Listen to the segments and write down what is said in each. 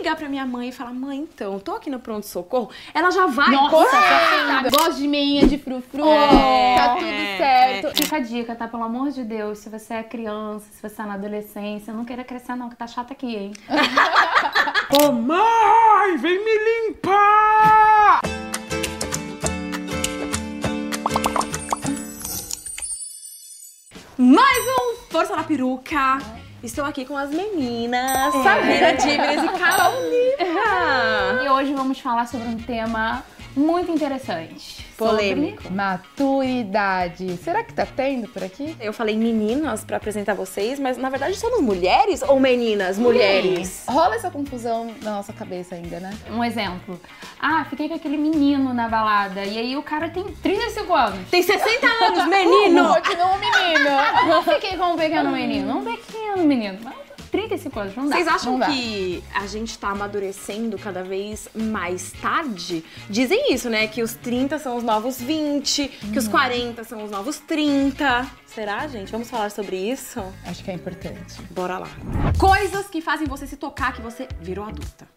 ligar pra minha mãe e falar, mãe, então, tô aqui no pronto-socorro, ela já vai Nossa, correndo. gosto de meinha, de frufru, É. tá tudo certo. Fica a dica, tá? Pelo amor de Deus, se você é criança, se você tá na adolescência, não queira crescer não, que tá chata aqui, hein? Ô mãe, vem me limpar! Mais um Força na Peruca. Estou aqui com as meninas, Samira Díveres e Carol Lima. E hoje vamos falar sobre um tema muito interessante. Polêmico. Sobre... Maturidade. Será que tá tendo por aqui? Eu falei meninas pra apresentar vocês, mas na verdade somos mulheres ou meninas? Mulheres. Rola essa confusão na nossa cabeça ainda, né? Um exemplo. Ah, fiquei com aquele menino na balada. E aí o cara tem 35 anos. Tem 60 anos, menino! Continua um menino. Não fiquei com um pequeno menino. Um pequeno menino. Mas 35 anos, não dá. Vocês acham dá. que a gente tá amadurecendo cada vez mais tarde? Dizem isso, né? Que os 30 são os novos 20, que os 40 são os novos 30. Será, gente? Vamos falar sobre isso? Acho que é importante. Bora lá. Coisas que fazem você se tocar que você virou adulta.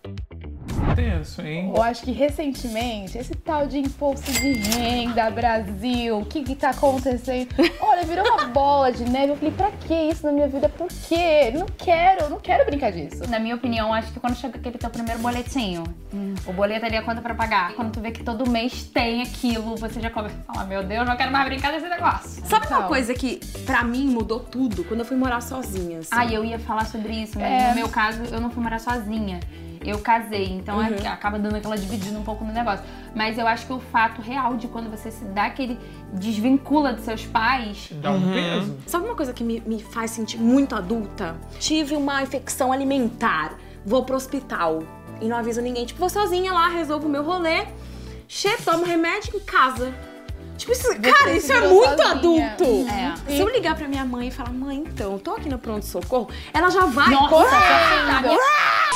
Tenso, hein? Eu acho que recentemente, esse tal de imposto de renda, Brasil, o que que tá acontecendo? Olha, virou uma bola de neve. Eu falei, pra que isso na minha vida? Por quê? Não quero, não quero brincar disso. Na minha opinião, acho que quando chega aquele teu primeiro boletinho, o boleto ali é conta pra pagar. Quando tu vê que todo mês tem aquilo, você já começa a falar, meu Deus, não quero mais brincar desse negócio. Sabe uma Então. coisa que pra mim mudou tudo? Quando eu fui morar sozinha. assim. Ah, eu ia falar sobre isso, mas É. no meu caso, eu não fui morar sozinha. Eu casei, então Uhum. é- acaba dando aquela dividida um pouco no negócio. Mas eu acho que o fato real de quando você se dá aquele desvincula dos seus pais, Dá um peso. Sabe uma coisa que me, me faz sentir muito adulta? Tive uma infecção alimentar, vou pro hospital e não aviso ninguém. Tipo, vou sozinha lá, resolvo o meu rolê, chego, tomo remédio em casa. Tipo, isso, cara, isso é muito sozinha. adulto. É. Se eu ligar pra minha mãe e falar, mãe, então, tô aqui no pronto-socorro, ela já vai. Nossa, Correndo.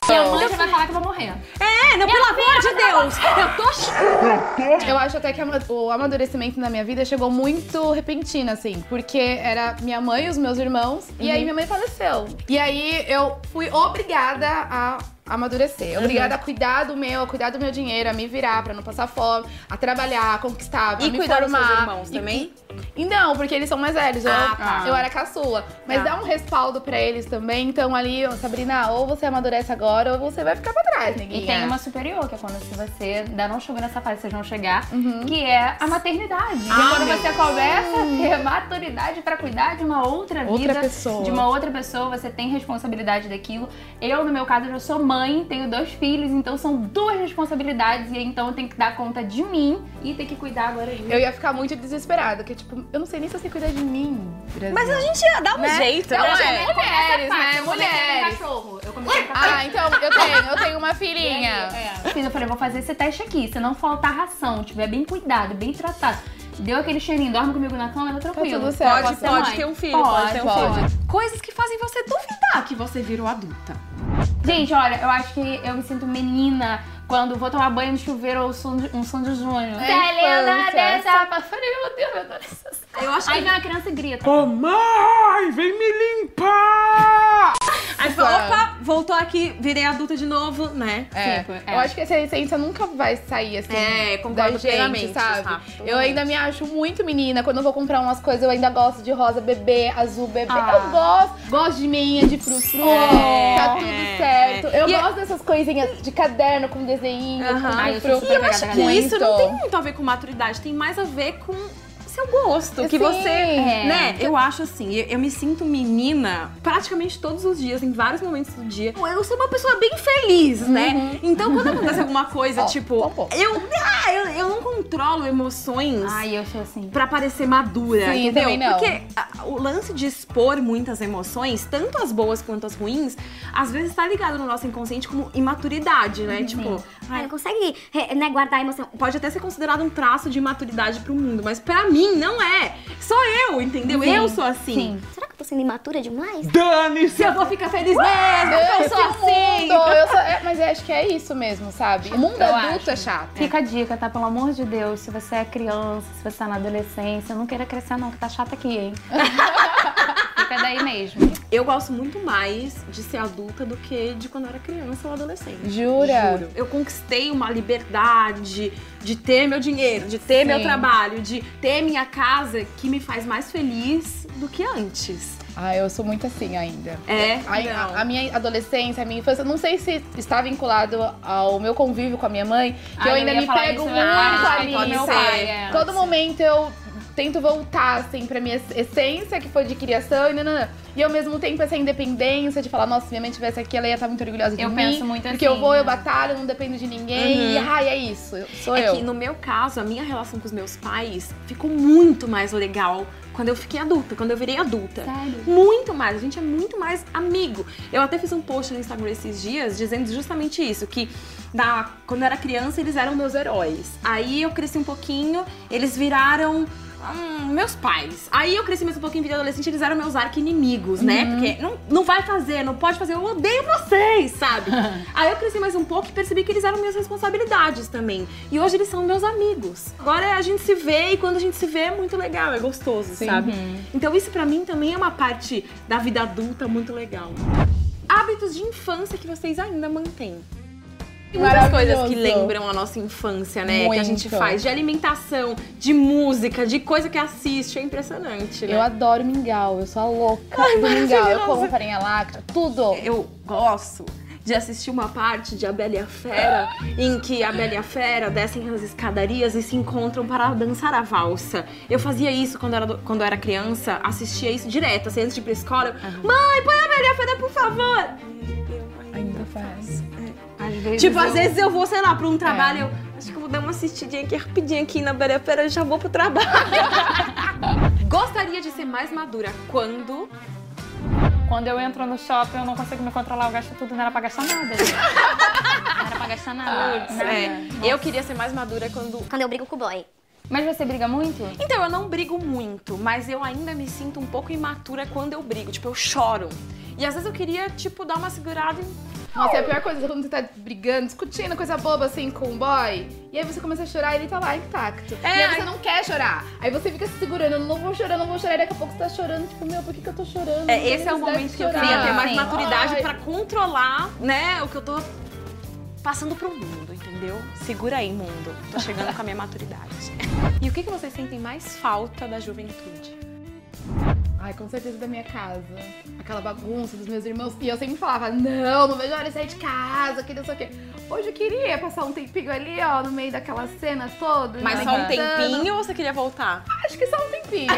Minha mãe já vai falar que eu vou morrer. É, não, pelo amor de Deus! Eu tô. ch- Eu acho até que o amadurecimento na minha vida chegou muito repentino, assim, porque era minha mãe e os meus irmãos, e aí minha mãe faleceu. E aí eu fui obrigada a amadurecer, obrigada a cuidar do meu, a cuidar do meu dinheiro, a me virar pra não passar fome, a trabalhar, a conquistar, pra E me cuidar dos formar. seus irmãos E- também? E, não, porque eles são mais velhos, eu, Ah, tá. eu era caçula. Mas Tá. dá um respaldo pra eles também, então ali, Sabrina, ou você amadurece agora, ou você vai ficar pra trás. E tem uma superior, que é quando você ainda não chegou nessa fase, vocês vão chegar, que é a maternidade. e Ah, quando meu você começa a ter maturidade pra cuidar de uma outra vida, Outra pessoa. de uma outra pessoa, você tem responsabilidade daquilo. Eu, no meu caso, já sou mãe, tenho dois filhos, então são duas responsabilidades, e aí, então eu tenho que dar conta de mim e ter que cuidar agora de Eu ia ficar muito desesperada, que tipo, eu não sei nem se você cuidar de mim, Brasil. Mas a gente ia dar um Né? jeito, Eu não acho é? mulheres, né? Eu Mulheres. cachorro. Eu comecei com Ah, então eu tenho, eu tenho uma filhinha. Eu fiz, eu falei, vou fazer esse teste aqui. Se não faltar ração, tiver bem cuidado, bem tratado, deu aquele cheirinho, dorme comigo na cama, tá tranquilo. tudo certo. Pode, pode mãe. ter um filho, pode, ter um pode. filho. Coisas que fazem você duvidar que você virou adulta. Gente, olha, eu acho que eu me sinto menina quando vou tomar banho no chuveiro ou um som de Júnior. É infância. dessa. Eu falei, meu Deus, meu Deus. Eu acho Aí que. vem uma criança e grita. Ô mãe, vem me limpar! Aí fala, opa, voltou aqui, virei adulta de novo, né? É, Tipo, é. eu acho que essa essência nunca vai sair assim É, da concordo gente, plenamente, sabe? tá? Eu ainda me acho muito menina. Quando eu vou comprar umas coisas, eu ainda gosto de rosa bebê, azul bebê. Ah. Eu gosto. Gosto de meinha, de frufru. É, tá tudo é, certo. Eu E- gosto dessas coisinhas de caderno com desenho, com Ai, eu sou frufru. E eu acho que isso não tem muito a ver com maturidade, tem mais a ver com seu gosto. Que Sim. você. É. Né? Eu acho assim, eu, eu me sinto menina praticamente todos os dias, em vários momentos do dia. Eu sou uma pessoa bem feliz, né? Então quando acontece alguma coisa, Ó, tipo. pouco. eu, ah, eu, eu não controlo emoções. Ai, eu sou assim. Pra parecer madura, Sim, entendeu? não. Porque a- o lance de expor muitas emoções, tanto as boas quanto as ruins, às vezes tá ligado no nosso inconsciente como imaturidade, né? Tipo, Ai, não consegue é, né, guardar a emoção. pode até ser considerado um traço de imaturidade pro mundo, mas pra mim não é. Sou eu, entendeu? Sim, Eu sou assim. sim. Será que eu tô sendo imatura demais? Dane-se! Se eu vou ficar feliz mesmo, eu sou assim. mundo, eu sou- é, mas eu acho que é isso mesmo, sabe? O mundo Eu adulto acho. é chato. Fica a dica, tá? Pelo amor de Deus, se você é criança, se você tá na adolescência, não queira crescer não, que tá chata aqui, hein? É daí mesmo. Eu gosto muito mais de ser adulta do que de quando eu era criança ou adolescente. Jura? Juro. Eu conquistei uma liberdade de ter meu dinheiro, de ter meu Sim. trabalho, de ter minha casa que me faz mais feliz do que antes. Ah, eu sou muito assim ainda. É? A, Não. a- a minha adolescência, a minha infância, não sei se está vinculado ao meu convívio com a minha mãe, que Ah, eu eu ainda ia me pego isso, muito ah, ali, meu é. Todo momento eu tento voltar, assim, pra minha essência, que foi de criação, e, nananã. e ao mesmo tempo essa independência de falar, nossa, se minha mãe tivesse aqui, ela ia estar muito orgulhosa de Eu mim. penso muito Porque assim, eu vou, eu né? batalho, não dependo de ninguém, e ai, é isso, eu- sou É eu. que no meu caso, a minha relação com os meus pais ficou muito mais legal quando eu fiquei adulta, quando eu virei adulta. Sério? Muito mais, a gente é muito mais amigo. Eu até fiz um post no Instagram esses dias dizendo justamente isso, que na, quando eu era criança eles eram meus heróis. Aí eu cresci um pouquinho, eles viraram hum, meus pais. Aí eu cresci mais um pouquinho, virei adolescente, eles eram meus arqui-inimigos, né? Porque não, não vai fazer, não pode fazer, eu odeio vocês, sabe? Aí eu cresci mais um pouco e percebi que eles eram minhas responsabilidades também. E hoje eles são meus amigos. Agora a gente se vê e quando a gente se vê é muito legal, é gostoso, sabe? Então isso pra mim também é uma parte da vida adulta muito legal. Hábitos de infância que vocês ainda mantêm. Tem muitas coisas que lembram a nossa infância, né? Que a gente Muito. faz. De alimentação, de música, de coisa que assiste. É impressionante, né? Eu adoro mingau, eu sou a louca do mingau. Eu como farinha láctea, tudo. Eu gosto de assistir uma parte de A Bela e a Fera, em que a Bela e a Fera descem as escadarias e se encontram para dançar a valsa. Eu fazia isso quando eu era, quando eu era criança, assistia isso direto, assim, antes de ir pra escola. eu, Mãe, põe a Bela e a Fera, por favor! Ainda faz. Às vezes Tipo, eu... às vezes eu vou, sei lá, pra um trabalho, eu acho que eu vou dar uma assistidinha aqui rapidinho aqui na Bela e e já vou pro trabalho. Gostaria de ser mais madura quando Quando eu entro no shopping, eu não consigo me controlar, eu gasto tudo, não era pra gastar nada. não era pra gastar nada. nada. É, eu queria ser mais madura quando Quando eu brigo com o boy. Mas você briga muito? Então, eu não brigo muito, mas eu ainda me sinto um pouco imatura quando eu brigo. Tipo, eu choro. E às vezes eu queria, tipo, dar uma segurada e. Nossa, é a pior coisa quando você tá brigando, discutindo coisa boba assim com o boy. E aí você começa a chorar e ele tá lá intacto. É, e aí você não quer chorar. Aí você fica se segurando, eu não vou chorar, não vou chorar. E daqui a pouco você tá chorando, tipo, meu, por que, que eu tô chorando? É, esse é o momento que eu queria ter mais maturidade Ai. pra controlar, né, o que eu tô passando pro mundo, entendeu? Segura aí, mundo. Tô chegando com a minha maturidade. E o que, que vocês sentem mais falta da juventude? Ai, com certeza da minha casa. Aquela bagunça dos meus irmãos. E eu sempre falava, não, não vejo a hora de sair de casa, que não sei o quê. Hoje eu queria passar um tempinho ali, ó, no meio daquela cena toda. Mas só um tempinho ou você queria voltar? Acho que só um tempinho.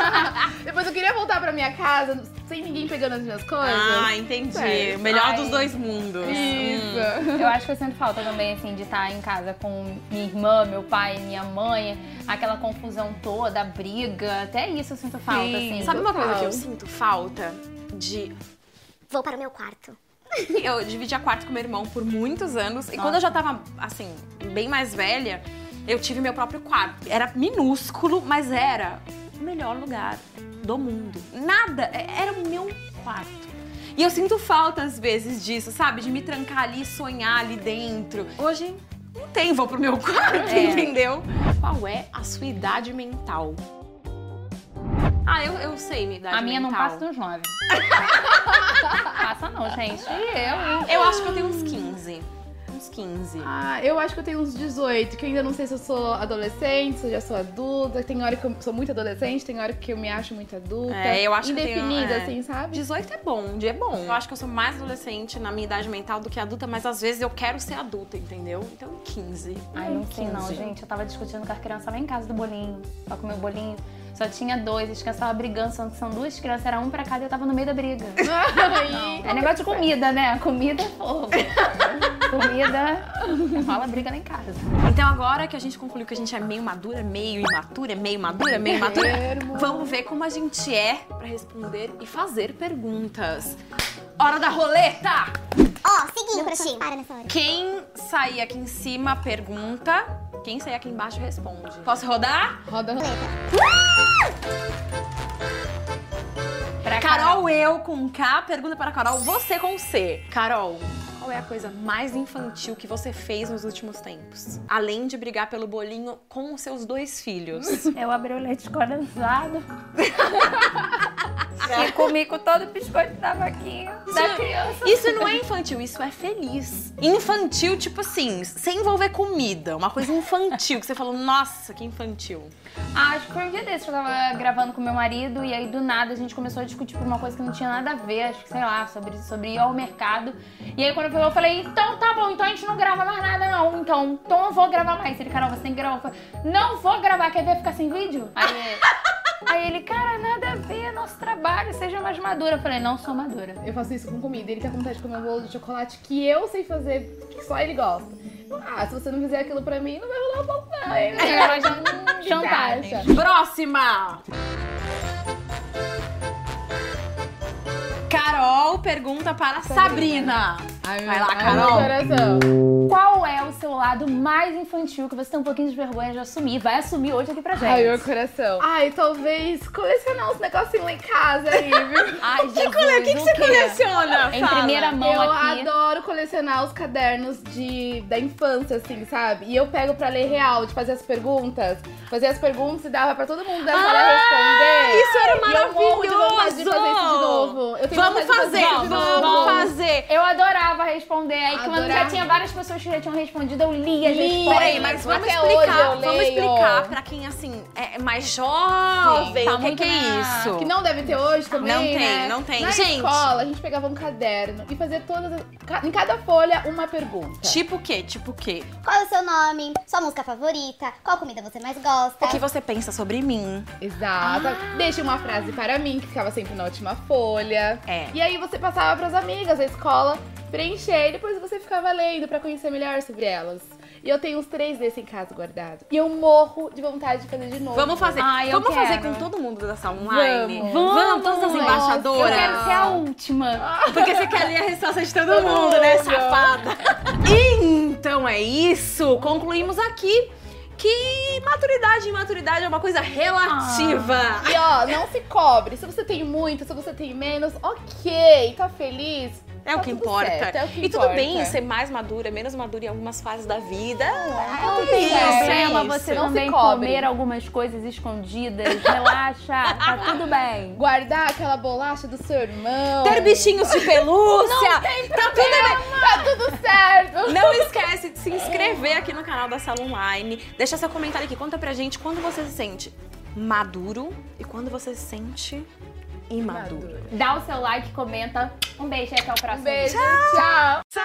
Depois eu queria voltar pra minha casa, sem ninguém pegando as minhas coisas. Ah, entendi. Sério. Melhor Ai. dos dois mundos. Hum. Isso. Eu acho que eu sinto falta também, assim, de estar em casa com minha irmã, meu pai, minha mãe, aquela confusão toda, a briga, até isso eu sinto falta, Sim. assim. Sabe uma coisa que eu sinto falta? De Vou para o meu quarto. Eu dividia quarto com meu irmão por muitos anos. E quando eu já tava, assim, bem mais velha, eu tive meu próprio quarto. Era minúsculo, mas era o melhor lugar do mundo. Nada, é- era o meu quarto. E eu sinto falta, às vezes, disso, sabe? De me trancar ali e sonhar ali dentro. Hoje, não tem, vou pro meu quarto, É. entendeu? Qual é a sua idade mental? Ah, eu, eu sei minha idade A minha não mental. passa dos nove. passa não, gente. E eu, hein? Eu acho que eu tenho uns 15. Uns 15. Ah, eu acho que eu tenho uns 18, que eu ainda não sei se eu sou adolescente, se eu já sou adulta. Tem hora que eu sou muito adolescente, tem hora que eu me acho muito adulta. É, eu acho que eu tenho, Indefinida, é. assim, sabe? 18 é bom, um dia é bom. Eu acho que eu sou mais adolescente na minha idade mental do que adulta, mas às vezes eu quero ser adulta, entendeu? Então 15. Ai, não sei não, 15. gente. Eu tava discutindo com as crianças lá em casa do bolinho, pra comer o bolinho. Só tinha dois, as crianças estavam brigando, são, são duas crianças, era um pra cada e eu tava no meio da briga. Aí, É negócio de comida, né? Comida é fogo. comida rola briga lá em casa. Então agora que a gente concluiu que a gente é meio madura, meio imatura, meio madura, meio imatura, vamos ver como a gente é pra responder e fazer perguntas. Hora da roleta! Ó, seguinte, crush. Para nessa hora. Quem sair aqui em cima pergunta, quem sair aqui embaixo responde. Posso rodar? roda, roda. Pra Carol, eu com K, pergunta para a Carol, você com C. Carol, qual é a coisa mais infantil que você fez nos últimos tempos? Além de brigar pelo bolinho com os seus dois filhos. Eu abri o leite condensado. E comi com todo o biscoito da vaquinha da criança. Isso não é infantil, isso é feliz. Infantil, tipo assim, sem envolver comida. Uma coisa infantil, que você falou, nossa, que infantil. Ah, acho que foi um dia desse que eu tava gravando com meu marido e aí do nada a gente começou a discutir por uma coisa que não tinha nada a ver, acho que sei lá, sobre, sobre ir ao mercado. E aí quando eu falei, então tá bom, então a gente não grava mais nada não, então, então eu vou gravar mais. Ele, Carol, você tem que gravar. Eu falei, não vou gravar, quer ver ficar sem vídeo? Aí, mais madura. Eu falei, não sou madura. Eu faço isso com comida. Ele tá com vontade de comer um bolo de chocolate que eu sei fazer, que só ele gosta. Ah, se você não fizer aquilo pra mim, não vai rolar o bolo não. já hum, chantagem. acha? Próxima! Carol pergunta para Sabrina. Ai, meu- Vai lá, ai, Carol. meu coração. Qual o seu lado mais infantil que você tem um pouquinho de vergonha de assumir? Vai assumir hoje aqui pra gente. Ai, meu coração. Ai, talvez colecionar uns negocinhos lá em casa aí, viu? Ai, Jesus, O que, que você coleciona? Em Fala. primeira mão Eu aqui. adoro colecionar os cadernos de, da infância, assim, sabe? E eu pego pra ler real, de fazer as perguntas. Fazer as perguntas e dava pra todo mundo da sala Ah, responder. isso era E eu morro de vontade de fazer isso de maravilhoso. novo. Eu tenho Vamos de fazer, isso de vamos novo. fazer. Eu adorava responder. Aí quando já tinha várias pessoas que já tinham respondido, eu lia as Lia. respostas. Peraí, mas vamos Até explicar, hoje eu vamos leio. explicar pra quem, assim, é mais jovem, Tá o que, que é isso? Que não deve ter hoje também, Não tem, né? não tem. Na Gente. escola, a gente pegava um caderno e fazia todas Em cada folha, uma pergunta. Tipo o quê? Tipo o quê? Qual é o seu nome? Sua música favorita? Qual comida você mais gosta? O que você pensa sobre mim? Exato. Deixe uma frase para mim, que ficava sempre na última folha. É. E aí você passava pras amigas da escola, preencher e depois você ficava lendo pra conhecer melhor sobre elas. E eu tenho uns três desses em casa guardados. E eu morro de vontade de fazer de novo. Vamos fazer. Ai, vamos fazer quero. com todo mundo dessa online? Vamos. Vamos, todas as Vamos. Eu embaixadoras. quero ser a última. Porque você quer ler a resposta de todo mundo, né, Óbvio. safada? Então é isso. Concluímos aqui que maturidade e imaturidade é uma coisa relativa. E ó, não se cobre. Se você tem muito, se você tem menos, ok, tá feliz. É o tá que tudo importa. certo, é o que e tudo importa. bem ser mais madura, menos madura em algumas fases da vida. Não é tem isso, problema é você isso. Não se também comer algumas coisas escondidas. Relaxa, tá tudo bem. Guardar aquela bolacha do seu irmão. Ter bichinhos de pelúcia. tá tudo bem. Tá tudo certo. Não esquece de se inscrever aqui no canal da Sala Online. Deixa seu comentário aqui. Conta pra gente quando você se sente maduro e quando você se sente imadura. Dá o seu like, comenta. Um beijo e até o próximo. Um beijo, tchau. tchau.